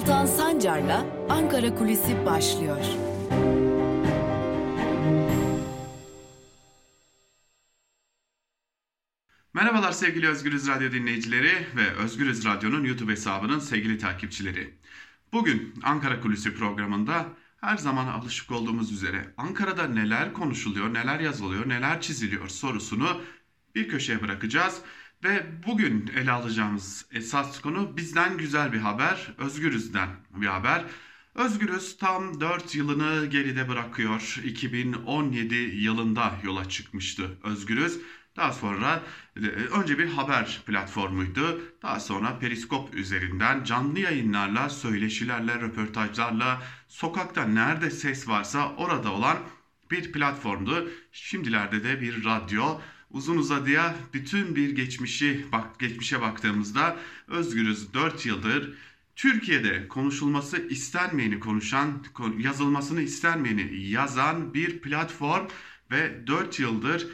Altan Sancar'la Ankara Kulisi başlıyor. Merhabalar sevgili Özgürüz Radyo dinleyicileri ve Özgürüz Radyo'nun YouTube hesabının sevgili takipçileri. Bugün Ankara Kulisi programında her zaman alışık olduğumuz üzere Ankara'da neler konuşuluyor, neler yazılıyor, neler çiziliyor sorusunu bir köşeye bırakacağız. Ve bugün ele alacağımız esas konu bizden güzel bir haber, Özgürüz'den bir haber. Özgürüz tam 4 yılını geride bırakıyor. 2017 yılında yola çıkmıştı Özgürüz. Daha sonra e, önce bir haber platformuydu. Daha sonra Periskop üzerinden canlı yayınlarla, söyleşilerle, röportajlarla, sokakta nerede ses varsa orada olan bir platformdu. Şimdilerde de bir radyo. Uzun uzadıya bütün bir geçmişi bak geçmişe baktığımızda Özgürüz 4 yıldır. Türkiye'de konuşulması istenmeyeni konuşan, yazılmasını istenmeyeni yazan bir platform ve 4 yıldır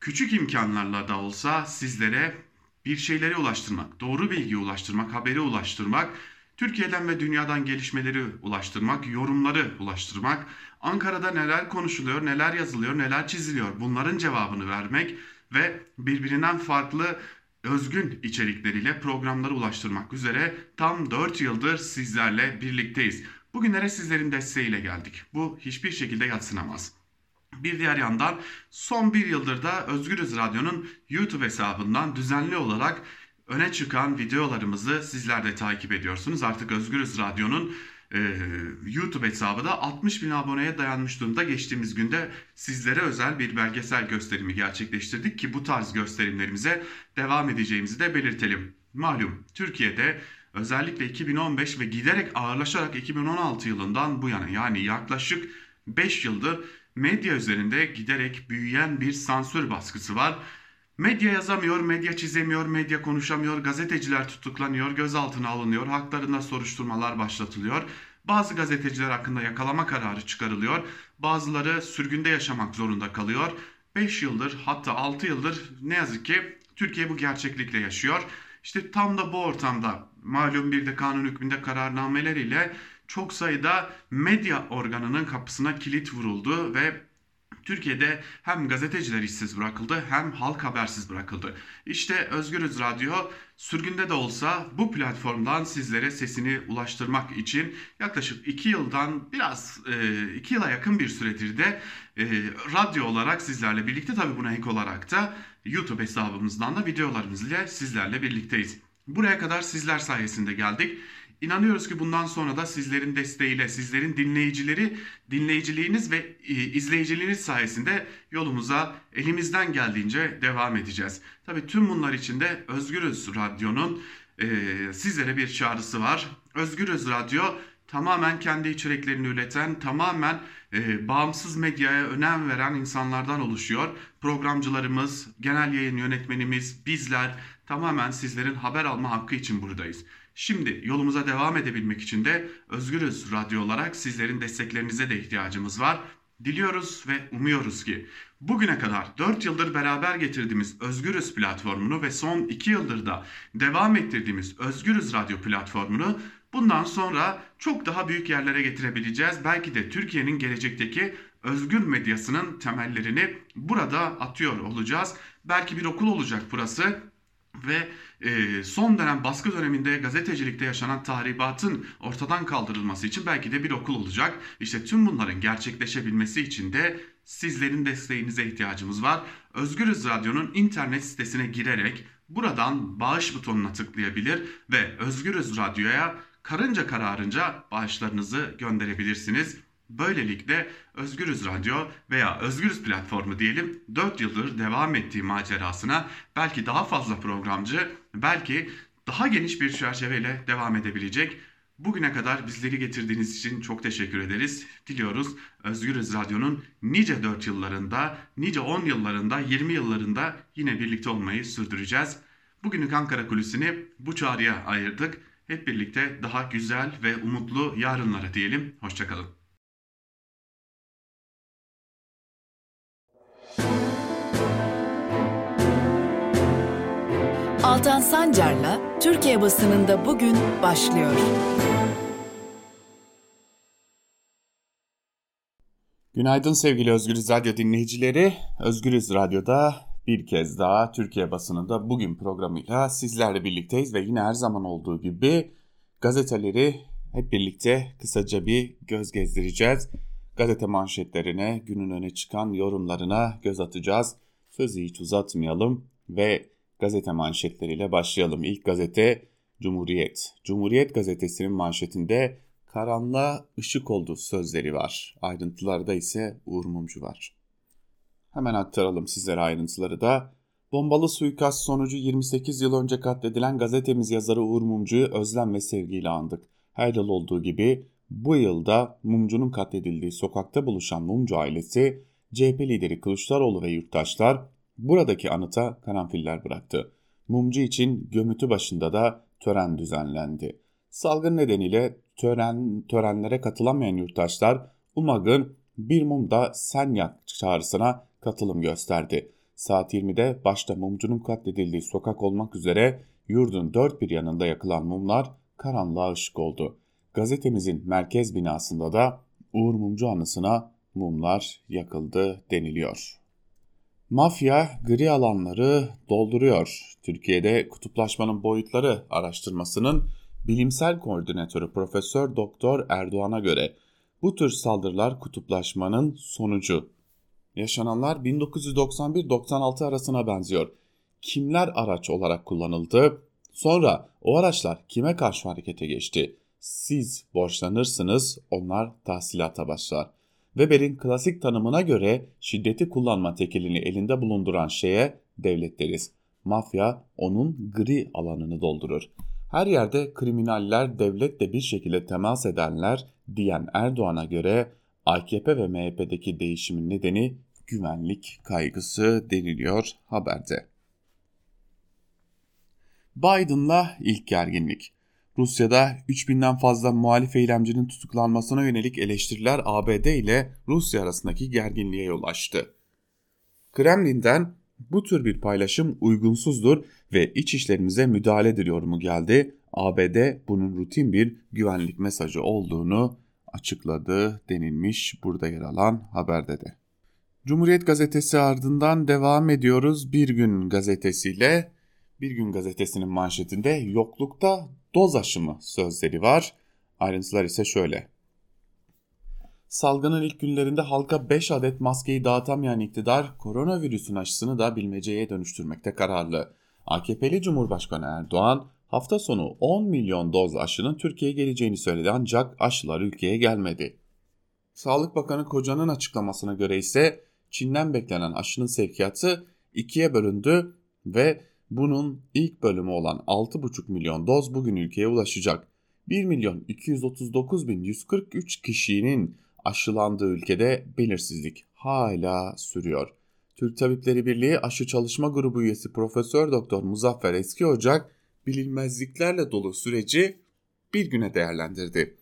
küçük imkanlarla da olsa sizlere bir şeyleri ulaştırmak, doğru bilgiyi ulaştırmak, haberi ulaştırmak, Türkiye'den ve dünyadan gelişmeleri ulaştırmak, yorumları ulaştırmak, Ankara'da neler konuşuluyor, neler yazılıyor, neler çiziliyor bunların cevabını vermek ve birbirinden farklı özgün içerikleriyle programları ulaştırmak üzere tam 4 yıldır sizlerle birlikteyiz. Bugünlere sizlerin desteğiyle geldik. Bu hiçbir şekilde yatsınamaz. Bir diğer yandan son bir yıldır da Özgürüz Radyo'nun YouTube hesabından düzenli olarak öne çıkan videolarımızı sizler de takip ediyorsunuz. Artık Özgürüz Radyo'nun e, YouTube hesabı da 60 bin aboneye dayanmış durumda. Geçtiğimiz günde sizlere özel bir belgesel gösterimi gerçekleştirdik ki bu tarz gösterimlerimize devam edeceğimizi de belirtelim. Malum Türkiye'de özellikle 2015 ve giderek ağırlaşarak 2016 yılından bu yana yani yaklaşık 5 yıldır medya üzerinde giderek büyüyen bir sansür baskısı var. Medya yazamıyor, medya çizemiyor, medya konuşamıyor, gazeteciler tutuklanıyor, gözaltına alınıyor, haklarında soruşturmalar başlatılıyor. Bazı gazeteciler hakkında yakalama kararı çıkarılıyor, bazıları sürgünde yaşamak zorunda kalıyor. 5 yıldır hatta 6 yıldır ne yazık ki Türkiye bu gerçeklikle yaşıyor. İşte tam da bu ortamda malum bir de kanun hükmünde kararnameleriyle çok sayıda medya organının kapısına kilit vuruldu ve Türkiye'de hem gazeteciler işsiz bırakıldı hem halk habersiz bırakıldı. İşte Özgürüz Radyo sürgünde de olsa bu platformdan sizlere sesini ulaştırmak için yaklaşık 2 yıldan biraz 2 e, yıla yakın bir süredir de e, radyo olarak sizlerle birlikte tabi buna ek olarak da YouTube hesabımızdan da videolarımızla sizlerle birlikteyiz. Buraya kadar sizler sayesinde geldik. İnanıyoruz ki bundan sonra da sizlerin desteğiyle, sizlerin dinleyicileri, dinleyiciliğiniz ve e, izleyiciliğiniz sayesinde yolumuza elimizden geldiğince devam edeceğiz. Tabii tüm bunlar için de Özgürüz Radyo'nun e, sizlere bir çağrısı var. Özgürüz Radyo tamamen kendi içeriklerini üreten, tamamen e, bağımsız medyaya önem veren insanlardan oluşuyor. Programcılarımız, genel yayın yönetmenimiz, bizler tamamen sizlerin haber alma hakkı için buradayız. Şimdi yolumuza devam edebilmek için de Özgürüz Radyo olarak sizlerin desteklerinize de ihtiyacımız var. Diliyoruz ve umuyoruz ki bugüne kadar 4 yıldır beraber getirdiğimiz Özgürüz platformunu ve son 2 yıldır da devam ettirdiğimiz Özgürüz Radyo platformunu bundan sonra çok daha büyük yerlere getirebileceğiz. Belki de Türkiye'nin gelecekteki özgür medyasının temellerini burada atıyor olacağız. Belki bir okul olacak burası ve son dönem baskı döneminde gazetecilikte yaşanan tahribatın ortadan kaldırılması için belki de bir okul olacak. İşte tüm bunların gerçekleşebilmesi için de sizlerin desteğinize ihtiyacımız var. Özgürüz Radyo'nun internet sitesine girerek buradan bağış butonuna tıklayabilir ve Özgürüz Radyo'ya karınca kararınca bağışlarınızı gönderebilirsiniz. Böylelikle Özgürüz Radyo veya Özgürüz Platformu diyelim 4 yıldır devam ettiği macerasına belki daha fazla programcı, belki daha geniş bir çerçeveyle devam edebilecek. Bugüne kadar bizleri getirdiğiniz için çok teşekkür ederiz. Diliyoruz Özgürüz Radyo'nun nice 4 yıllarında, nice 10 yıllarında, 20 yıllarında yine birlikte olmayı sürdüreceğiz. Bugünlük Ankara Kulisi'ni bu çağrıya ayırdık. Hep birlikte daha güzel ve umutlu yarınlara diyelim. Hoşçakalın. Altan Sancar'la Türkiye basınında bugün başlıyor. Günaydın sevgili Özgürüz Radyo dinleyicileri. Özgürüz Radyo'da bir kez daha Türkiye basınında bugün programıyla sizlerle birlikteyiz ve yine her zaman olduğu gibi gazeteleri hep birlikte kısaca bir göz gezdireceğiz. Gazete manşetlerine, günün öne çıkan yorumlarına göz atacağız. Sözü hiç uzatmayalım ve gazete manşetleriyle başlayalım. İlk gazete Cumhuriyet. Cumhuriyet gazetesinin manşetinde karanlığa ışık oldu sözleri var. Ayrıntılarda ise Uğur Mumcu var. Hemen aktaralım sizlere ayrıntıları da. Bombalı suikast sonucu 28 yıl önce katledilen gazetemiz yazarı Uğur Mumcu'yu özlem ve sevgiyle andık. Her yıl olduğu gibi bu yılda Mumcu'nun katledildiği sokakta buluşan Mumcu ailesi, CHP lideri Kılıçdaroğlu ve yurttaşlar buradaki anıta karanfiller bıraktı. Mumcu için gömütü başında da tören düzenlendi. Salgın nedeniyle tören, törenlere katılamayan yurttaşlar UMAG'ın bir mumda sen yak çağrısına katılım gösterdi. Saat 20'de başta mumcunun katledildiği sokak olmak üzere yurdun dört bir yanında yakılan mumlar karanlığa ışık oldu. Gazetemizin merkez binasında da Uğur Mumcu anısına mumlar yakıldı deniliyor. Mafya gri alanları dolduruyor. Türkiye'de kutuplaşmanın boyutları araştırmasının bilimsel koordinatörü Profesör Doktor Erdoğan'a göre bu tür saldırılar kutuplaşmanın sonucu. Yaşananlar 1991-96 arasına benziyor. Kimler araç olarak kullanıldı? Sonra o araçlar kime karşı harekete geçti? Siz borçlanırsınız, onlar tahsilata başlar. Weber'in klasik tanımına göre şiddeti kullanma tekelini elinde bulunduran şeye devlet deriz. Mafya onun gri alanını doldurur. Her yerde kriminaller devletle bir şekilde temas edenler diyen Erdoğan'a göre AKP ve MHP'deki değişimin nedeni güvenlik kaygısı deniliyor haberde. Biden'la ilk gerginlik. Rusya'da 3000'den fazla muhalif eylemcinin tutuklanmasına yönelik eleştiriler ABD ile Rusya arasındaki gerginliğe yol açtı. Kremlin'den bu tür bir paylaşım uygunsuzdur ve iç işlerimize müdahaledir yorumu geldi. ABD bunun rutin bir güvenlik mesajı olduğunu açıkladı denilmiş burada yer alan haberde de. Cumhuriyet gazetesi ardından devam ediyoruz Bir Gün gazetesiyle. Bir Gün gazetesinin manşetinde yoklukta doz aşımı sözleri var. Ayrıntılar ise şöyle. Salgının ilk günlerinde halka 5 adet maskeyi dağıtamayan iktidar koronavirüsün aşısını da bilmeceye dönüştürmekte kararlı. AKP'li Cumhurbaşkanı Erdoğan hafta sonu 10 milyon doz aşının Türkiye'ye geleceğini söyledi ancak aşılar ülkeye gelmedi. Sağlık Bakanı Koca'nın açıklamasına göre ise Çin'den beklenen aşının sevkiyatı ikiye bölündü ve bunun ilk bölümü olan 6,5 milyon doz bugün ülkeye ulaşacak. 1 milyon 239 bin 143 kişinin aşılandığı ülkede belirsizlik hala sürüyor. Türk Tabipleri Birliği Aşı Çalışma Grubu üyesi Profesör Doktor Muzaffer Eski Ocak bilinmezliklerle dolu süreci bir güne değerlendirdi.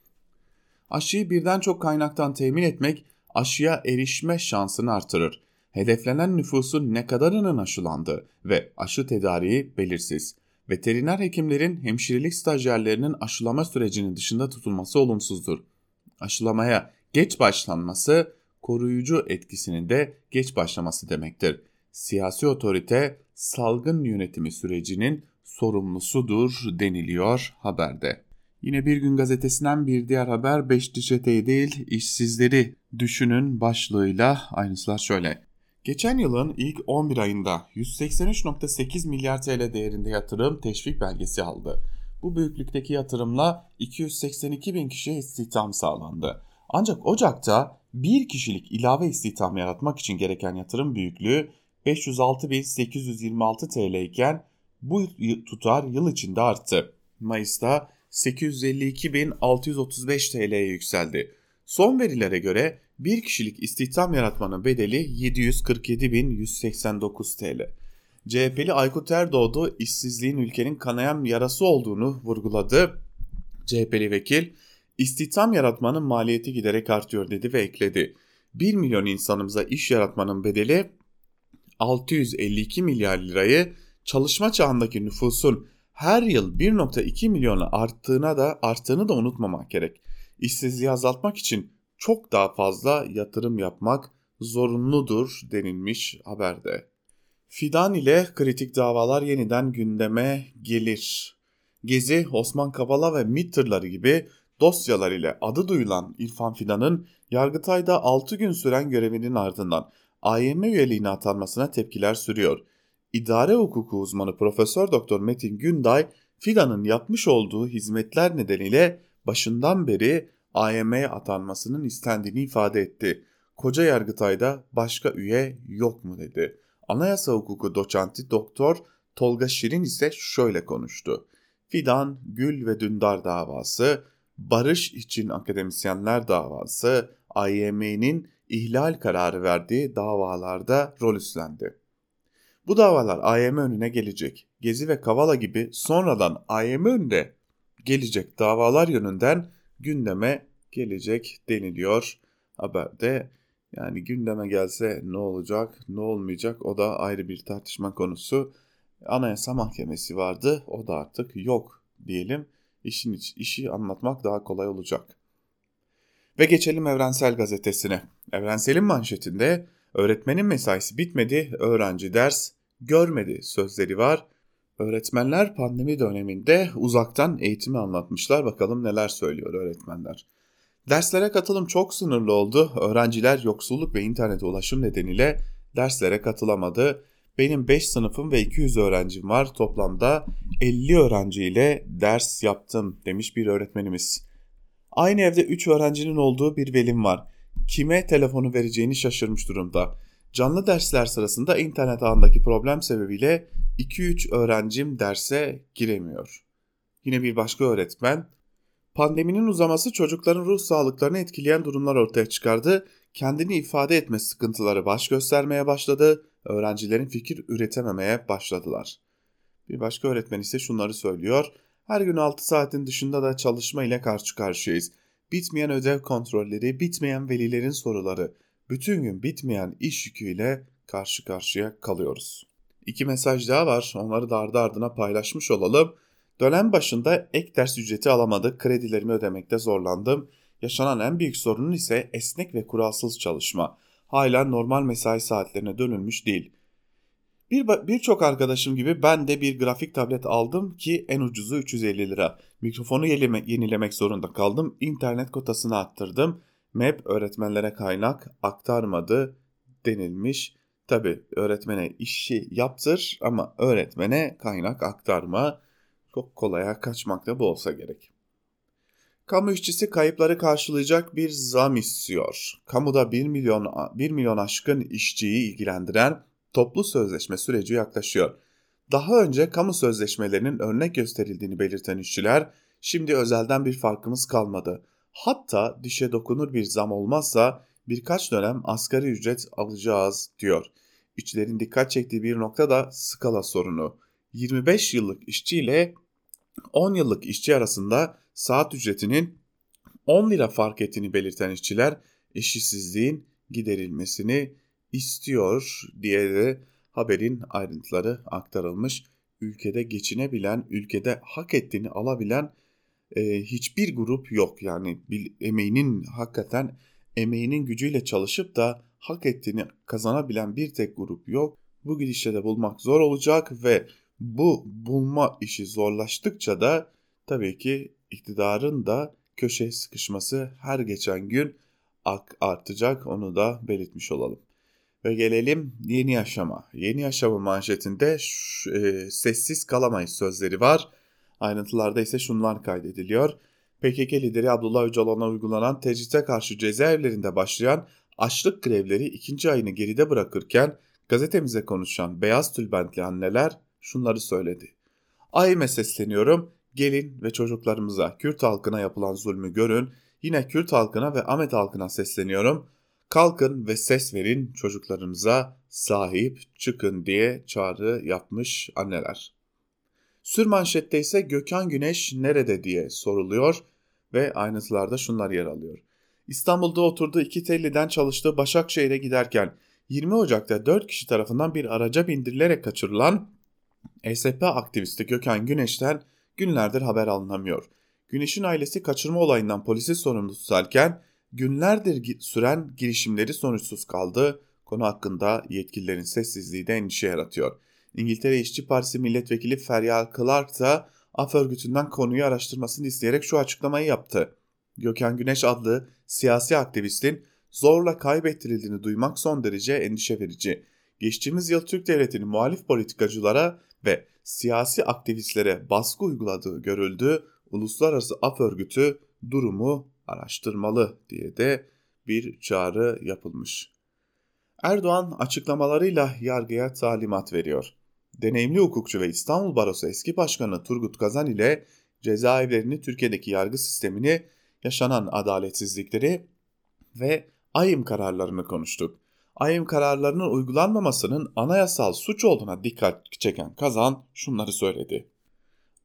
Aşıyı birden çok kaynaktan temin etmek aşıya erişme şansını artırır. Hedeflenen nüfusun ne kadarının aşılandı ve aşı tedariği belirsiz. Veteriner hekimlerin hemşirelik stajyerlerinin aşılama sürecinin dışında tutulması olumsuzdur. Aşılamaya geç başlanması koruyucu etkisinin de geç başlaması demektir. Siyasi otorite salgın yönetimi sürecinin sorumlusudur deniliyor haberde. Yine Bir Gün Gazetesi'nden bir diğer haber Beşli çeteyi değil işsizleri düşünün başlığıyla aynısılar şöyle. Geçen yılın ilk 11 ayında 183.8 milyar TL değerinde yatırım teşvik belgesi aldı. Bu büyüklükteki yatırımla 282 bin kişiye istihdam sağlandı. Ancak Ocak'ta bir kişilik ilave istihdam yaratmak için gereken yatırım büyüklüğü 506.826 TL iken bu tutar yıl içinde arttı. Mayıs'ta 852.635 TL'ye yükseldi. Son verilere göre bir kişilik istihdam yaratmanın bedeli 747.189 TL. CHP'li Aykut Erdoğdu işsizliğin ülkenin kanayan yarası olduğunu vurguladı. CHP'li vekil istihdam yaratmanın maliyeti giderek artıyor dedi ve ekledi. 1 milyon insanımıza iş yaratmanın bedeli 652 milyar lirayı çalışma çağındaki nüfusun her yıl 1.2 milyona arttığına da arttığını da unutmamak gerek. İşsizliği azaltmak için çok daha fazla yatırım yapmak zorunludur denilmiş haberde. Fidan ile kritik davalar yeniden gündeme gelir. Gezi, Osman Kavala ve MİT tırları gibi dosyalar ile adı duyulan İrfan Fidan'ın Yargıtay'da 6 gün süren görevinin ardından AYM üyeliğine atanmasına tepkiler sürüyor. İdare hukuku uzmanı Profesör Doktor Metin Günday, Fidan'ın yapmış olduğu hizmetler nedeniyle başından beri AYM'ye atanmasının istendiğini ifade etti. Koca Yargıtay'da başka üye yok mu dedi. Anayasa hukuku doçenti Doktor Tolga Şirin ise şöyle konuştu. Fidan, Gül ve Dündar davası, Barış için akademisyenler davası, AYM'nin ihlal kararı verdiği davalarda rol üstlendi. Bu davalar AYM önüne gelecek. Gezi ve Kavala gibi sonradan AYM önüne gelecek davalar yönünden gündeme gelecek deniliyor haberde. Yani gündeme gelse ne olacak, ne olmayacak o da ayrı bir tartışma konusu. Anayasa Mahkemesi vardı, o da artık yok diyelim. İşin iç, işi anlatmak daha kolay olacak. Ve geçelim Evrensel Gazetesi'ne. Evrensel'in manşetinde öğretmenin mesaisi bitmedi, öğrenci ders görmedi sözleri var. Öğretmenler pandemi döneminde uzaktan eğitimi anlatmışlar. Bakalım neler söylüyor öğretmenler. Derslere katılım çok sınırlı oldu. Öğrenciler yoksulluk ve internete ulaşım nedeniyle derslere katılamadı. Benim 5 sınıfım ve 200 öğrencim var. Toplamda 50 öğrenciyle ders yaptım demiş bir öğretmenimiz. Aynı evde 3 öğrencinin olduğu bir velim var. Kime telefonu vereceğini şaşırmış durumda. Canlı dersler sırasında internet ağındaki problem sebebiyle 2-3 öğrencim derse giremiyor. Yine bir başka öğretmen, pandeminin uzaması çocukların ruh sağlıklarını etkileyen durumlar ortaya çıkardı. Kendini ifade etme sıkıntıları baş göstermeye başladı. Öğrencilerin fikir üretememeye başladılar. Bir başka öğretmen ise şunları söylüyor. Her gün 6 saatin dışında da çalışma ile karşı karşıyayız. Bitmeyen ödev kontrolleri, bitmeyen velilerin soruları, bütün gün bitmeyen iş yüküyle karşı karşıya kalıyoruz. İki mesaj daha var. Onları da ardı ardına paylaşmış olalım. Dönem başında ek ders ücreti alamadık. Kredilerimi ödemekte zorlandım. Yaşanan en büyük sorunun ise esnek ve kuralsız çalışma. Hala normal mesai saatlerine dönülmüş değil. Bir birçok arkadaşım gibi ben de bir grafik tablet aldım ki en ucuzu 350 lira. Mikrofonu yenilemek zorunda kaldım. İnternet kotasını attırdım. MEP öğretmenlere kaynak aktarmadı denilmiş. Tabi öğretmene işi yaptır ama öğretmene kaynak aktarma çok kolaya kaçmakta bu olsa gerek. Kamu işçisi kayıpları karşılayacak bir zam istiyor. Kamuda 1 milyon 1 milyon aşkın işçiyi ilgilendiren toplu sözleşme süreci yaklaşıyor. Daha önce kamu sözleşmelerinin örnek gösterildiğini belirten işçiler, şimdi özelden bir farkımız kalmadı. Hatta dişe dokunur bir zam olmazsa birkaç dönem asgari ücret alacağız diyor. İşçilerin dikkat çektiği bir nokta da skala sorunu. 25 yıllık işçi ile 10 yıllık işçi arasında saat ücretinin 10 lira fark ettiğini belirten işçiler eşitsizliğin giderilmesini istiyor diye de haberin ayrıntıları aktarılmış. Ülkede geçinebilen, ülkede hak ettiğini alabilen e, hiçbir grup yok. Yani bir emeğinin hakikaten emeğinin gücüyle çalışıp da hak ettiğini kazanabilen bir tek grup yok. Bu gidişle de bulmak zor olacak ve bu bulma işi zorlaştıkça da tabii ki iktidarın da köşe sıkışması her geçen gün artacak onu da belirtmiş olalım. Ve gelelim yeni yaşama. Yeni yaşama manşetinde e, sessiz kalamayız sözleri var. Ayrıntılarda ise şunlar kaydediliyor. PKK lideri Abdullah Öcalan'a uygulanan tecrite karşı cezaevlerinde başlayan açlık grevleri ikinci ayını geride bırakırken gazetemize konuşan beyaz tülbentli anneler şunları söyledi. Ayime sesleniyorum, gelin ve çocuklarımıza Kürt halkına yapılan zulmü görün, yine Kürt halkına ve Ahmet halkına sesleniyorum, kalkın ve ses verin çocuklarımıza sahip çıkın diye çağrı yapmış anneler. Sür manşette ise Gökhan Güneş nerede diye soruluyor ve ayrıntılarda şunlar yer alıyor. İstanbul'da oturduğu iki telliden çalıştığı Başakşehir'e giderken 20 Ocak'ta 4 kişi tarafından bir araca bindirilerek kaçırılan ESP aktivisti Gökhan Güneş'ten günlerdir haber alınamıyor. Güneş'in ailesi kaçırma olayından polisi sorumlu tutarken günlerdir süren girişimleri sonuçsuz kaldı. Konu hakkında yetkililerin sessizliği de endişe yaratıyor. İngiltere İşçi Partisi milletvekili Feryal Clark da AF örgütünden konuyu araştırmasını isteyerek şu açıklamayı yaptı. Gökhan Güneş adlı siyasi aktivistin zorla kaybettirildiğini duymak son derece endişe verici. Geçtiğimiz yıl Türk Devleti'nin muhalif politikacılara ve siyasi aktivistlere baskı uyguladığı görüldü. Uluslararası Af Örgütü durumu araştırmalı diye de bir çağrı yapılmış. Erdoğan açıklamalarıyla yargıya talimat veriyor. Deneyimli hukukçu ve İstanbul Barosu eski başkanı Turgut Kazan ile cezaevlerini Türkiye'deki yargı sistemini, yaşanan adaletsizlikleri ve ayım kararlarını konuştuk. Ayım kararlarının uygulanmamasının anayasal suç olduğuna dikkat çeken Kazan şunları söyledi.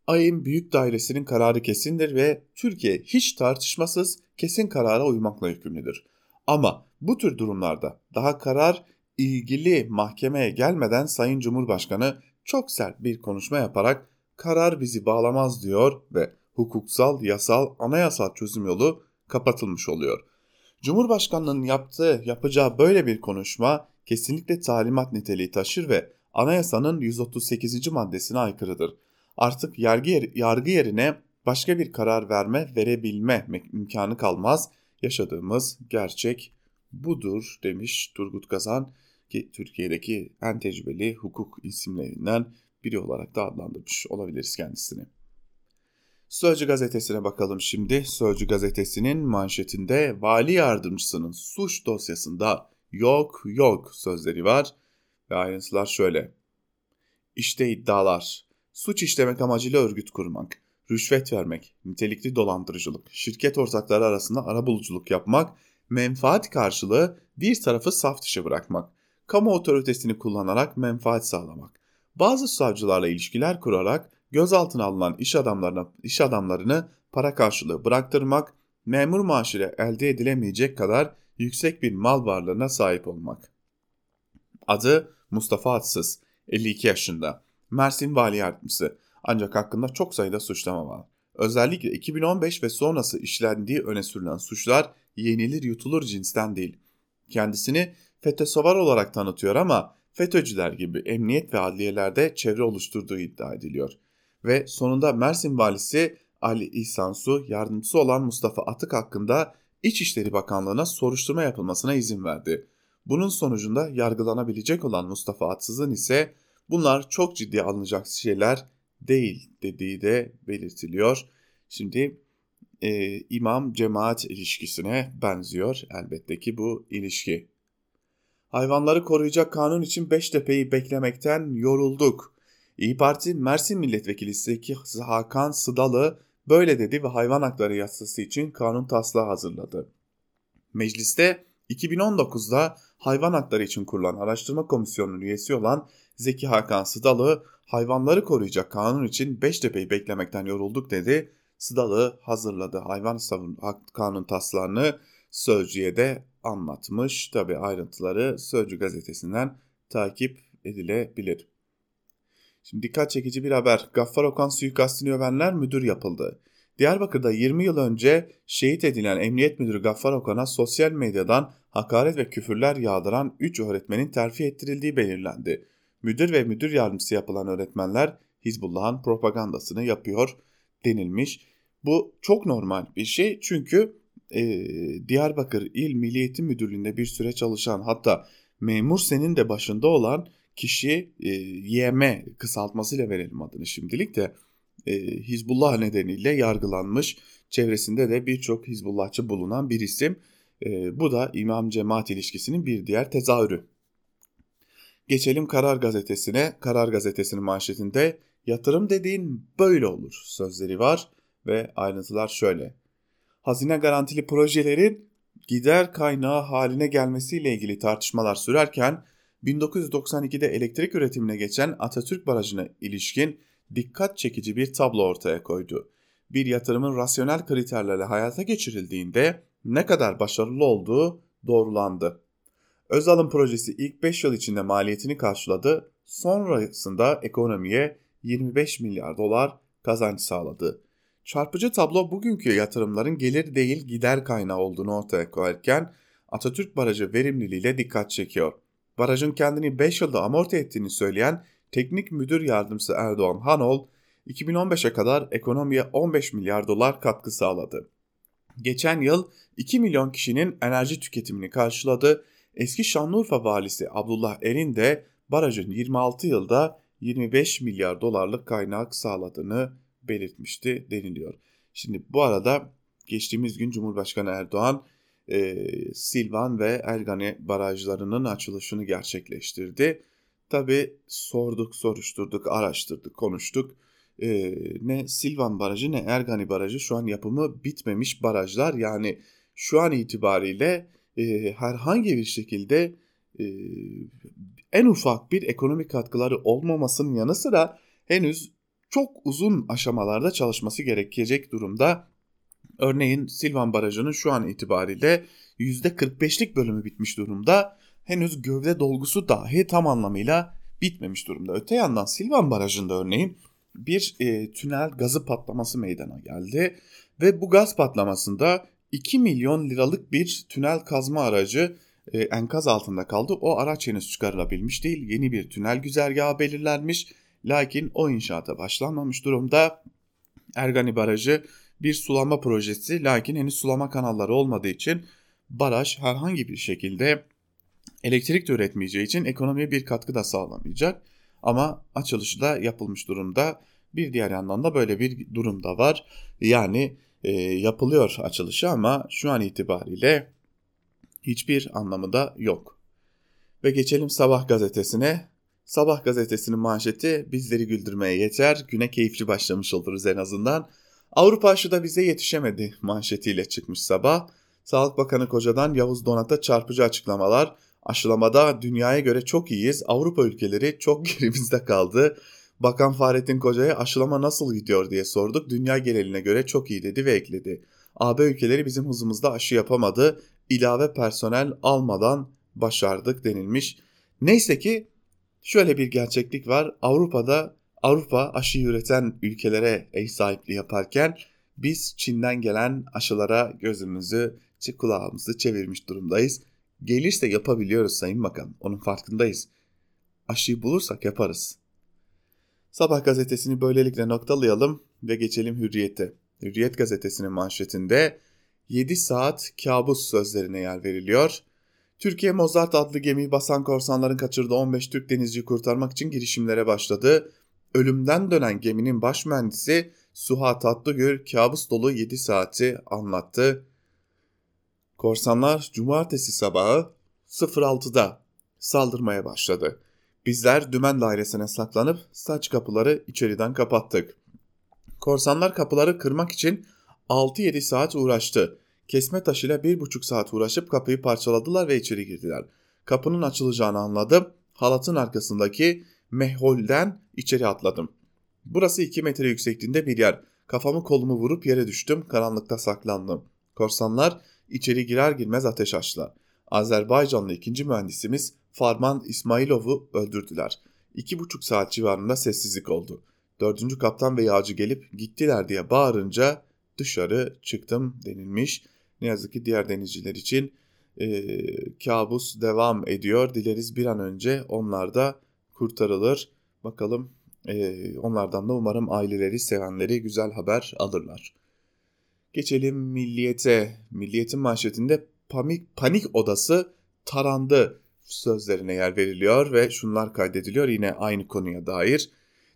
Ayım Büyük Dairesi'nin kararı kesindir ve Türkiye hiç tartışmasız kesin karara uymakla yükümlüdür. Ama bu tür durumlarda daha karar ilgili mahkemeye gelmeden Sayın Cumhurbaşkanı çok sert bir konuşma yaparak karar bizi bağlamaz diyor ve hukuksal, yasal, anayasal çözüm yolu kapatılmış oluyor. Cumhurbaşkanının yaptığı, yapacağı böyle bir konuşma kesinlikle talimat niteliği taşır ve anayasanın 138. maddesine aykırıdır. Artık yargı, yargı yerine başka bir karar verme, verebilme imkanı kalmaz. Yaşadığımız gerçek budur demiş Turgut Kazan ki Türkiye'deki en tecrübeli hukuk isimlerinden biri olarak da adlandırmış olabiliriz kendisini. Sözcü gazetesine bakalım şimdi. Sözcü gazetesinin manşetinde vali yardımcısının suç dosyasında yok yok sözleri var ve ayrıntılar şöyle. İşte iddialar. Suç işlemek amacıyla örgüt kurmak, rüşvet vermek, nitelikli dolandırıcılık, şirket ortakları arasında arabuluculuk yapmak, menfaat karşılığı bir tarafı saf dışı bırakmak, kamu otoritesini kullanarak menfaat sağlamak, bazı savcılarla ilişkiler kurarak gözaltına alınan iş adamlarına iş adamlarını para karşılığı bıraktırmak, memur maaşıyla elde edilemeyecek kadar yüksek bir mal varlığına sahip olmak. Adı Mustafa Atsız, 52 yaşında. Mersin Vali Yardımcısı. Ancak hakkında çok sayıda suçlama var. Özellikle 2015 ve sonrası işlendiği öne sürülen suçlar yenilir yutulur cinsten değil. Kendisini FETÖ savar olarak tanıtıyor ama FETÖ'cüler gibi emniyet ve adliyelerde çevre oluşturduğu iddia ediliyor. Ve sonunda Mersin valisi Ali İhsan Su yardımcısı olan Mustafa Atık hakkında İçişleri Bakanlığı'na soruşturma yapılmasına izin verdi. Bunun sonucunda yargılanabilecek olan Mustafa Atsız'ın ise bunlar çok ciddi alınacak şeyler değil dediği de belirtiliyor. Şimdi e, imam cemaat ilişkisine benziyor elbette ki bu ilişki. Hayvanları koruyacak kanun için Beştepe'yi beklemekten yorulduk. İyi Parti Mersin Milletvekili Zeki Hakan Sıdalı böyle dedi ve hayvan hakları yasası için kanun taslağı hazırladı. Mecliste 2019'da hayvan hakları için kurulan araştırma komisyonunun üyesi olan Zeki Hakan Sıdalı hayvanları koruyacak kanun için Beştepe'yi beklemekten yorulduk dedi. Sıdalı hazırladı hayvan kanun taslağını Sözcü'ye de anlatmış. Tabi ayrıntıları Sözcü gazetesinden takip edilebilir. Şimdi dikkat çekici bir haber. Gaffar Okan suikastini övenler müdür yapıldı. Diyarbakır'da 20 yıl önce şehit edilen Emniyet Müdürü Gaffar Okan'a sosyal medyadan hakaret ve küfürler yağdıran 3 öğretmenin terfi ettirildiği belirlendi. Müdür ve müdür yardımcısı yapılan öğretmenler Hizbullah'ın propagandasını yapıyor denilmiş. Bu çok normal bir şey çünkü e, Diyarbakır İl Milli Eğitim Müdürlüğü'nde bir süre çalışan hatta memur senin de başında olan kişi e, YM kısaltmasıyla verelim adını şimdilik de e, Hizbullah nedeniyle yargılanmış. Çevresinde de birçok Hizbullahçı bulunan bir isim. E, bu da İmam Cemaat ilişkisinin bir diğer tezahürü. Geçelim Karar Gazetesi'ne. Karar Gazetesi'nin manşetinde yatırım dediğin böyle olur sözleri var ve ayrıntılar şöyle. Hazine garantili projelerin gider kaynağı haline gelmesiyle ilgili tartışmalar sürerken 1992'de elektrik üretimine geçen Atatürk Barajı'na ilişkin dikkat çekici bir tablo ortaya koydu. Bir yatırımın rasyonel kriterlerle hayata geçirildiğinde ne kadar başarılı olduğu doğrulandı. Özal'ın projesi ilk 5 yıl içinde maliyetini karşıladı, sonrasında ekonomiye 25 milyar dolar kazanç sağladı. Çarpıcı tablo bugünkü yatırımların gelir değil gider kaynağı olduğunu ortaya koyarken Atatürk Barajı verimliliğiyle dikkat çekiyor. Barajın kendini 5 yılda amorti ettiğini söyleyen Teknik Müdür Yardımcısı Erdoğan Hanol, 2015'e kadar ekonomiye 15 milyar dolar katkı sağladı. Geçen yıl 2 milyon kişinin enerji tüketimini karşıladı. Eski Şanlıurfa valisi Abdullah Erin de barajın 26 yılda 25 milyar dolarlık kaynak sağladığını belirtmişti deniliyor. Şimdi bu arada geçtiğimiz gün Cumhurbaşkanı Erdoğan e, Silvan ve Ergani barajlarının açılışını gerçekleştirdi. Tabi sorduk, soruşturduk, araştırdık, konuştuk. E, ne Silvan Barajı ne Ergani Barajı şu an yapımı bitmemiş barajlar. Yani şu an itibariyle e, herhangi bir şekilde e, en ufak bir ekonomik katkıları olmamasının yanı sıra henüz çok uzun aşamalarda çalışması gerekecek durumda. Örneğin Silvan Barajı'nın şu an itibariyle %45'lik bölümü bitmiş durumda. Henüz gövde dolgusu dahi tam anlamıyla bitmemiş durumda. Öte yandan Silvan Barajı'nda örneğin bir e, tünel gazı patlaması meydana geldi ve bu gaz patlamasında 2 milyon liralık bir tünel kazma aracı e, enkaz altında kaldı. O araç henüz çıkarılabilmiş değil. Yeni bir tünel güzergahı belirlenmiş. Lakin o inşaata başlanmamış durumda. Ergani Barajı bir sulama projesi lakin henüz sulama kanalları olmadığı için baraj herhangi bir şekilde elektrik de üretmeyeceği için ekonomiye bir katkı da sağlamayacak. Ama açılışı da yapılmış durumda. Bir diğer yandan da böyle bir durum da var. Yani e, yapılıyor açılışı ama şu an itibariyle hiçbir anlamı da yok. Ve geçelim Sabah gazetesine. Sabah gazetesinin manşeti bizleri güldürmeye yeter, güne keyifli başlamış oluruz en azından. Avrupa aşı da bize yetişemedi manşetiyle çıkmış sabah. Sağlık Bakanı Koca'dan Yavuz Donat'a çarpıcı açıklamalar. Aşılamada dünyaya göre çok iyiyiz. Avrupa ülkeleri çok gerimizde kaldı. Bakan Fahrettin Koca'ya aşılama nasıl gidiyor diye sorduk. Dünya geneline göre çok iyi dedi ve ekledi. AB ülkeleri bizim hızımızda aşı yapamadı. İlave personel almadan başardık denilmiş. Neyse ki şöyle bir gerçeklik var. Avrupa'da Avrupa aşı üreten ülkelere ev sahipliği yaparken biz Çin'den gelen aşılara gözümüzü, kulağımızı çevirmiş durumdayız. Gelirse yapabiliyoruz Sayın Bakan. Onun farkındayız. Aşıyı bulursak yaparız. Sabah gazetesini böylelikle noktalayalım ve geçelim Hürriyet'e. Hürriyet gazetesinin manşetinde 7 saat kabus sözlerine yer veriliyor. Türkiye Mozart adlı gemiyi basan korsanların kaçırdığı 15 Türk denizciyi kurtarmak için girişimlere başladı. Ölümden dönen geminin baş mühendisi Suha Tatlıgül kabus dolu 7 saati anlattı. Korsanlar cumartesi sabahı 06'da saldırmaya başladı. Bizler dümen dairesine saklanıp saç kapıları içeriden kapattık. Korsanlar kapıları kırmak için 6-7 saat uğraştı. Kesme taşıyla 1,5 saat uğraşıp kapıyı parçaladılar ve içeri girdiler. Kapının açılacağını anladım. Halatın arkasındaki mehholden içeri atladım. Burası 2 metre yüksekliğinde bir yer. Kafamı kolumu vurup yere düştüm. Karanlıkta saklandım. Korsanlar içeri girer girmez ateş açtılar. Azerbaycanlı ikinci mühendisimiz Farman İsmailov'u öldürdüler. İki buçuk saat civarında sessizlik oldu. Dördüncü kaptan ve yağcı gelip gittiler diye bağırınca dışarı çıktım denilmiş. Ne yazık ki diğer denizciler için e, kabus devam ediyor. Dileriz bir an önce onlar da kurtarılır. Bakalım e, onlardan da umarım aileleri, sevenleri güzel haber alırlar. Geçelim milliyete. Milliyetin manşetinde panik, panik odası tarandı sözlerine yer veriliyor ve şunlar kaydediliyor yine aynı konuya dair.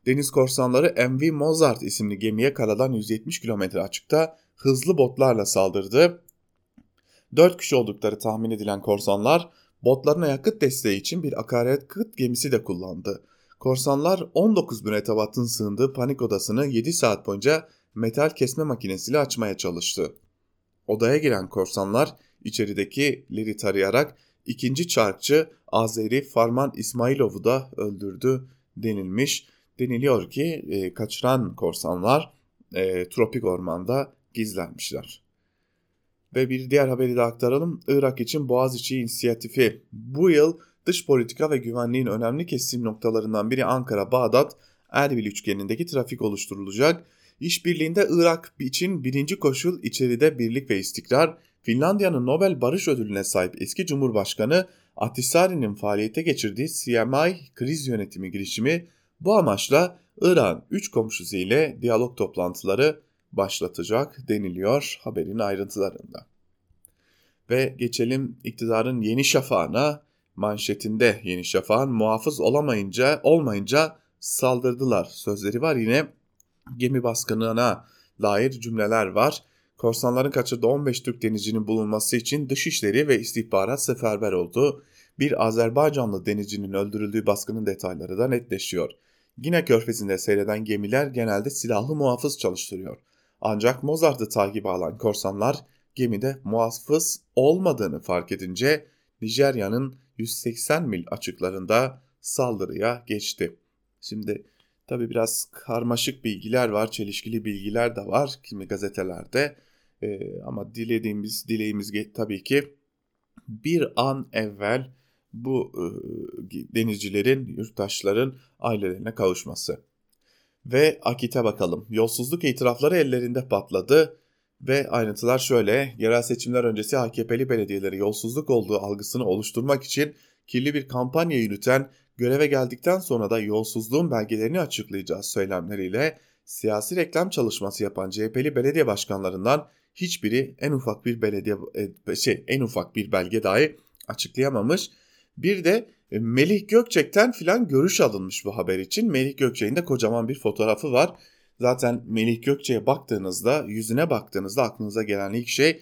Deniz korsanları MV Mozart isimli gemiye karadan 170 kilometre açıkta hızlı botlarla saldırdı. 4 kişi oldukları tahmin edilen korsanlar botlarına yakıt desteği için bir akaryakıt gemisi de kullandı. Korsanlar 19 mürettebatın sığındığı panik odasını 7 saat boyunca metal kesme makinesiyle açmaya çalıştı. Odaya giren korsanlar içeridekileri tarayarak ikinci çarkçı Azeri Farman İsmailov'u da öldürdü denilmiş. Deniliyor ki e, kaçıran korsanlar e, tropik ormanda gizlenmişler. Ve bir diğer haberi de aktaralım. Irak için Boğaziçi inisiyatifi. Bu yıl dış politika ve güvenliğin önemli kesim noktalarından biri Ankara-Bağdat Erbil üçgenindeki trafik oluşturulacak. İşbirliğinde Irak için birinci koşul içeride birlik ve istikrar, Finlandiya'nın Nobel Barış Ödülüne sahip eski Cumhurbaşkanı Ahtisaari'nin faaliyete geçirdiği CMI kriz yönetimi girişimi bu amaçla İran 3 komşusu ile diyalog toplantıları başlatacak deniliyor haberin ayrıntılarında. Ve geçelim iktidarın yeni şafağına manşetinde Yeni Şafak'ın muhafız olamayınca olmayınca saldırdılar sözleri var yine gemi baskınına dair cümleler var. Korsanların kaçırdığı 15 Türk denizcinin bulunması için dışişleri ve istihbarat seferber oldu. Bir Azerbaycanlı denizcinin öldürüldüğü baskının detayları da netleşiyor. Yine körfezinde seyreden gemiler genelde silahlı muhafız çalıştırıyor. Ancak Mozart'ı takibe alan korsanlar gemide muhafız olmadığını fark edince Nijerya'nın 180 mil açıklarında saldırıya geçti. Şimdi tabi biraz karmaşık bilgiler var, çelişkili bilgiler de var kimi gazetelerde. Ee, ama dilediğimiz, dileğimiz tabii ki bir an evvel bu e, denizcilerin, yurttaşların ailelerine kavuşması. Ve Akit'e bakalım. Yolsuzluk itirafları ellerinde patladı. Ve ayrıntılar şöyle, yerel seçimler öncesi AKP'li belediyeleri yolsuzluk olduğu algısını oluşturmak için kirli bir kampanya yürüten, göreve geldikten sonra da yolsuzluğun belgelerini açıklayacağız söylemleriyle siyasi reklam çalışması yapan CHP'li belediye başkanlarından hiçbiri en ufak bir belediye e, şey en ufak bir belge dahi açıklayamamış. Bir de Melih Gökçek'ten filan görüş alınmış bu haber için. Melih Gökçek'in de kocaman bir fotoğrafı var. Zaten Melih Gökçe'ye baktığınızda, yüzüne baktığınızda aklınıza gelen ilk şey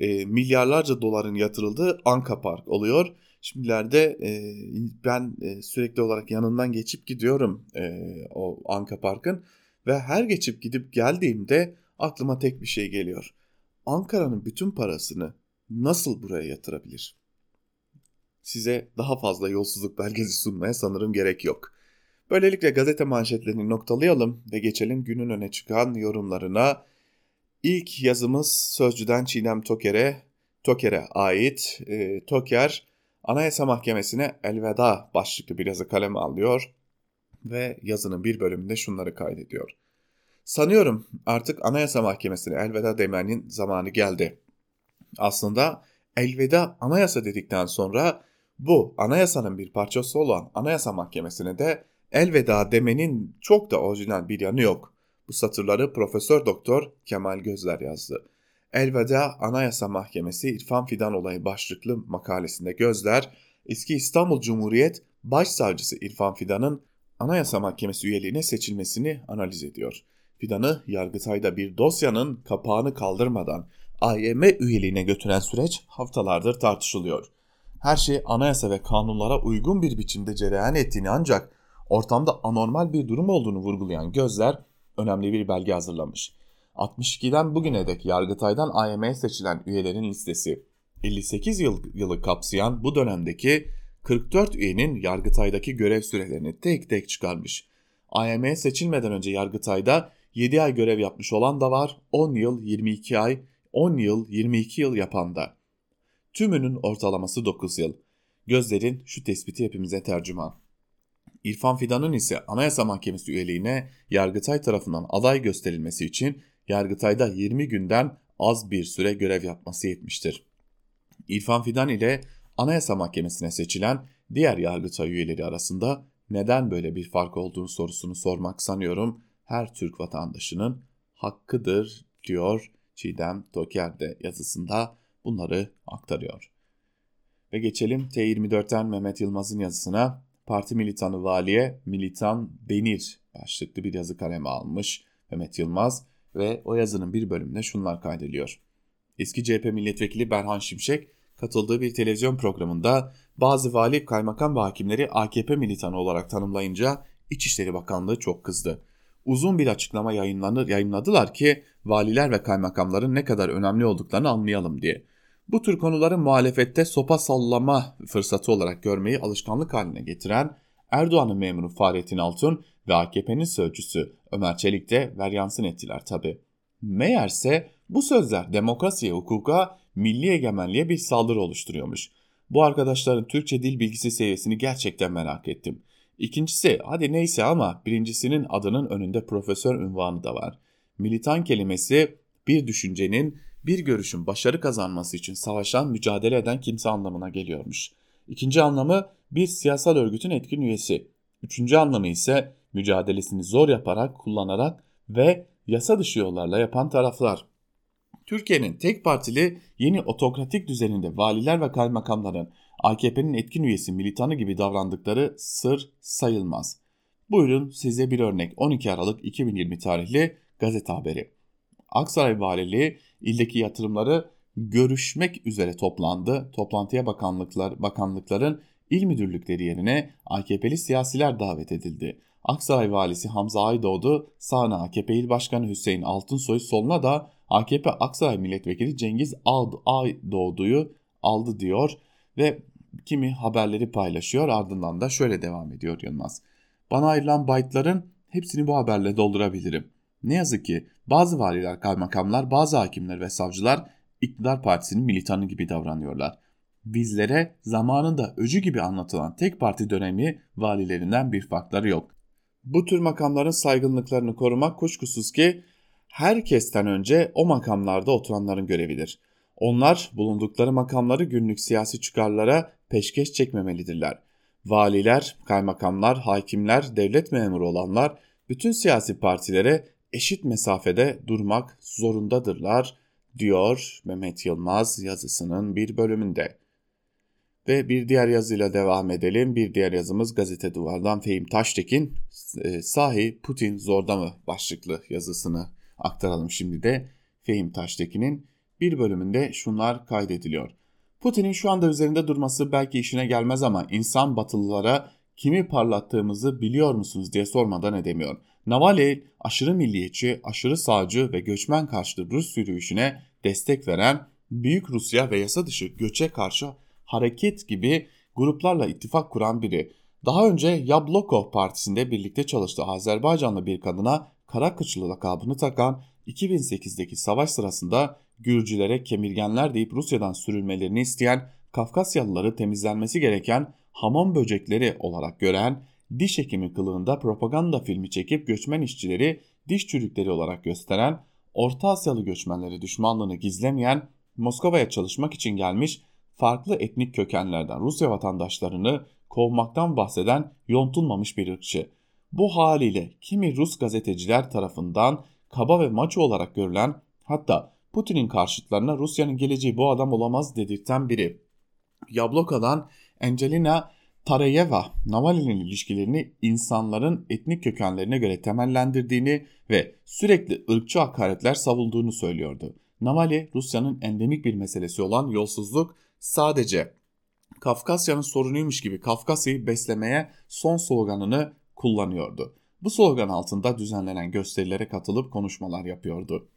e, milyarlarca doların yatırıldığı Anka Park oluyor. Şimdilerde e, ben e, sürekli olarak yanından geçip gidiyorum e, o Anka Park'ın ve her geçip gidip geldiğimde aklıma tek bir şey geliyor. Ankara'nın bütün parasını nasıl buraya yatırabilir? Size daha fazla yolsuzluk belgesi sunmaya sanırım gerek yok. Böylelikle gazete manşetlerini noktalayalım ve geçelim günün öne çıkan yorumlarına. İlk yazımız Sözcü'den Çiğdem Toker'e, Toker'e ait. E, Toker, Anayasa Mahkemesi'ne elveda başlıklı bir yazı kaleme alıyor ve yazının bir bölümünde şunları kaydediyor. Sanıyorum artık Anayasa Mahkemesi'ne elveda demenin zamanı geldi. Aslında elveda anayasa dedikten sonra bu anayasanın bir parçası olan Anayasa Mahkemesi'ne de elveda demenin çok da orijinal bir yanı yok. Bu satırları Profesör Doktor Kemal Gözler yazdı. Elveda Anayasa Mahkemesi İrfan Fidan olayı başlıklı makalesinde Gözler, eski İstanbul Cumhuriyet Başsavcısı İrfan Fidan'ın Anayasa Mahkemesi üyeliğine seçilmesini analiz ediyor. Fidan'ı Yargıtay'da bir dosyanın kapağını kaldırmadan AYM üyeliğine götüren süreç haftalardır tartışılıyor. Her şey anayasa ve kanunlara uygun bir biçimde cereyan ettiğini ancak ortamda anormal bir durum olduğunu vurgulayan Gözler önemli bir belge hazırlamış. 62'den bugüne dek Yargıtay'dan AYM'ye seçilen üyelerin listesi 58 yıl, yılı kapsayan bu dönemdeki 44 üyenin Yargıtay'daki görev sürelerini tek tek çıkarmış. AYM'ye seçilmeden önce Yargıtay'da 7 ay görev yapmış olan da var, 10 yıl 22 ay, 10 yıl 22 yıl yapan da. Tümünün ortalaması 9 yıl. Gözlerin şu tespiti hepimize tercüman. İrfan Fidan'ın ise Anayasa Mahkemesi üyeliğine Yargıtay tarafından aday gösterilmesi için Yargıtay'da 20 günden az bir süre görev yapması yetmiştir. İrfan Fidan ile Anayasa Mahkemesi'ne seçilen diğer Yargıtay üyeleri arasında neden böyle bir fark olduğunu sorusunu sormak sanıyorum her Türk vatandaşının hakkıdır diyor Çiğdem Toker de yazısında bunları aktarıyor. Ve geçelim T24'ten Mehmet Yılmaz'ın yazısına. Parti militanı valiye militan benir başlıklı bir yazı kaleme almış Mehmet Yılmaz ve o yazının bir bölümünde şunlar kaydediliyor. Eski CHP milletvekili Berhan Şimşek katıldığı bir televizyon programında bazı vali, kaymakam ve hakimleri AKP militanı olarak tanımlayınca İçişleri Bakanlığı çok kızdı. Uzun bir açıklama yayınlanır, yayınladılar ki valiler ve kaymakamların ne kadar önemli olduklarını anlayalım diye. Bu tür konuların muhalefette sopa sallama fırsatı olarak görmeyi alışkanlık haline getiren Erdoğan'ın memuru Fahrettin Altun ve AKP'nin sözcüsü Ömer Çelik de veryansın ettiler tabi. Meğerse bu sözler demokrasiye, hukuka, milli egemenliğe bir saldırı oluşturuyormuş. Bu arkadaşların Türkçe dil bilgisi seviyesini gerçekten merak ettim. İkincisi hadi neyse ama birincisinin adının önünde profesör ünvanı da var. militan kelimesi bir düşüncenin, bir görüşün başarı kazanması için savaşan, mücadele eden kimse anlamına geliyormuş. İkinci anlamı bir siyasal örgütün etkin üyesi. Üçüncü anlamı ise mücadelesini zor yaparak, kullanarak ve yasa dışı yollarla yapan taraflar. Türkiye'nin tek partili yeni otokratik düzeninde valiler ve kaymakamların AKP'nin etkin üyesi militanı gibi davrandıkları sır sayılmaz. Buyurun size bir örnek 12 Aralık 2020 tarihli gazete haberi. Aksaray Valiliği ildeki yatırımları görüşmek üzere toplandı. Toplantıya bakanlıklar, bakanlıkların il müdürlükleri yerine AKP'li siyasiler davet edildi. Aksaray valisi Hamza Aydoğdu sağına AKP il başkanı Hüseyin Altınsoy soluna da AKP Aksaray milletvekili Cengiz Aydoğdu'yu aldı diyor ve kimi haberleri paylaşıyor ardından da şöyle devam ediyor Yılmaz. Bana ayrılan baytların hepsini bu haberle doldurabilirim. Ne yazık ki bazı valiler, kaymakamlar, bazı hakimler ve savcılar iktidar partisinin militanı gibi davranıyorlar. Bizlere zamanında öcü gibi anlatılan tek parti dönemi valilerinden bir farkları yok. Bu tür makamların saygınlıklarını korumak kuşkusuz ki herkesten önce o makamlarda oturanların görevidir. Onlar bulundukları makamları günlük siyasi çıkarlara peşkeş çekmemelidirler. Valiler, kaymakamlar, hakimler, devlet memuru olanlar bütün siyasi partilere eşit mesafede durmak zorundadırlar diyor Mehmet Yılmaz yazısının bir bölümünde. Ve bir diğer yazıyla devam edelim. Bir diğer yazımız gazete duvardan Fehim Taştekin. E, sahi Putin zorda mı başlıklı yazısını aktaralım şimdi de. Fehim Taştekin'in bir bölümünde şunlar kaydediliyor. Putin'in şu anda üzerinde durması belki işine gelmez ama insan batılılara kimi parlattığımızı biliyor musunuz diye sormadan edemiyor. Navalny aşırı milliyetçi, aşırı sağcı ve göçmen karşıtı Rus yürüyüşüne destek veren Büyük Rusya ve yasa dışı göçe karşı hareket gibi gruplarla ittifak kuran biri. Daha önce Yabloko partisinde birlikte çalıştığı Azerbaycanlı bir kadına kara kıçlı lakabını takan 2008'deki savaş sırasında Gürcülere kemirgenler deyip Rusya'dan sürülmelerini isteyen Kafkasyalıları temizlenmesi gereken hamam böcekleri olarak gören diş hekimi kılığında propaganda filmi çekip göçmen işçileri diş çürükleri olarak gösteren Orta Asyalı göçmenleri düşmanlığını gizlemeyen Moskova'ya çalışmak için gelmiş farklı etnik kökenlerden Rusya vatandaşlarını kovmaktan bahseden yontulmamış bir ırkçı. Bu haliyle kimi Rus gazeteciler tarafından kaba ve maço olarak görülen hatta Putin'in karşıtlarına Rusya'nın geleceği bu adam olamaz dedirten biri. Yabloka'dan Angelina Tarayeva, Navalny'nin ilişkilerini insanların etnik kökenlerine göre temellendirdiğini ve sürekli ırkçı hakaretler savulduğunu söylüyordu. Navalny, Rusya'nın endemik bir meselesi olan yolsuzluk sadece Kafkasya'nın sorunuymuş gibi Kafkasya'yı beslemeye son sloganını kullanıyordu. Bu slogan altında düzenlenen gösterilere katılıp konuşmalar yapıyordu.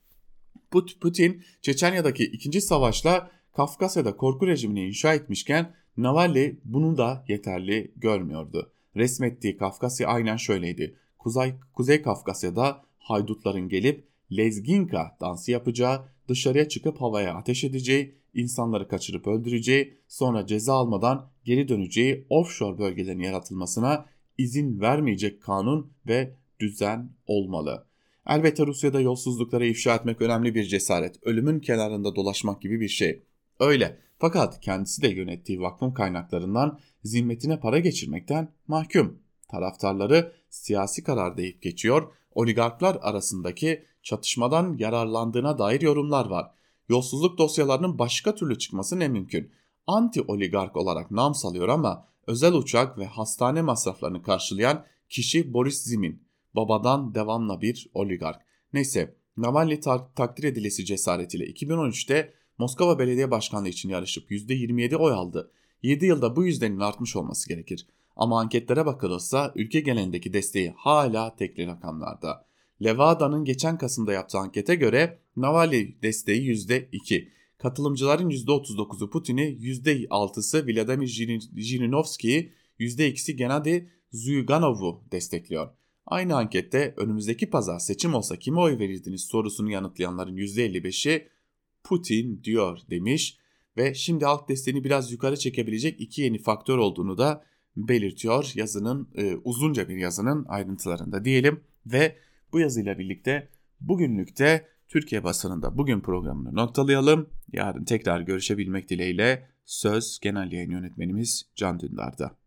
Putin, Çeçenya'daki ikinci savaşla Kafkasya'da korku rejimini inşa etmişken Navalny bunu da yeterli görmüyordu. Resmettiği Kafkasya aynen şöyleydi. Kuzey, Kuzey Kafkasya'da haydutların gelip lezginka dansı yapacağı, dışarıya çıkıp havaya ateş edeceği, insanları kaçırıp öldüreceği, sonra ceza almadan geri döneceği offshore bölgelerin yaratılmasına izin vermeyecek kanun ve düzen olmalı. Elbette Rusya'da yolsuzlukları ifşa etmek önemli bir cesaret. Ölümün kenarında dolaşmak gibi bir şey. Öyle. Fakat kendisi de yönettiği vakfın kaynaklarından zimmetine para geçirmekten mahkum. Taraftarları siyasi karar deyip geçiyor, oligarklar arasındaki çatışmadan yararlandığına dair yorumlar var. Yolsuzluk dosyalarının başka türlü çıkması ne mümkün? Anti oligark olarak nam salıyor ama özel uçak ve hastane masraflarını karşılayan kişi Boris Zimin. Babadan devamla bir oligark. Neyse Navalny tak takdir edilesi cesaretiyle 2013'te Moskova Belediye Başkanlığı için yarışıp %27 oy aldı. 7 yılda bu yüzdenin artmış olması gerekir. Ama anketlere bakılırsa ülke genelindeki desteği hala tekli rakamlarda. Levada'nın geçen Kasım'da yaptığı ankete göre Navalny desteği %2. Katılımcıların %39'u Putin'i, %6'sı Vladimir Jirinovski'yi, %2'si Gennady Zyuganov'u destekliyor. Aynı ankette önümüzdeki pazar seçim olsa kime oy verirdiniz sorusunu yanıtlayanların %55'i Putin diyor demiş ve şimdi halk desteğini biraz yukarı çekebilecek iki yeni faktör olduğunu da belirtiyor yazının e, uzunca bir yazının ayrıntılarında diyelim ve bu yazıyla birlikte Bugünlük de Türkiye basınında bugün programını noktalayalım. Yarın tekrar görüşebilmek dileğiyle söz genel yayın yönetmenimiz Can Dündar'da.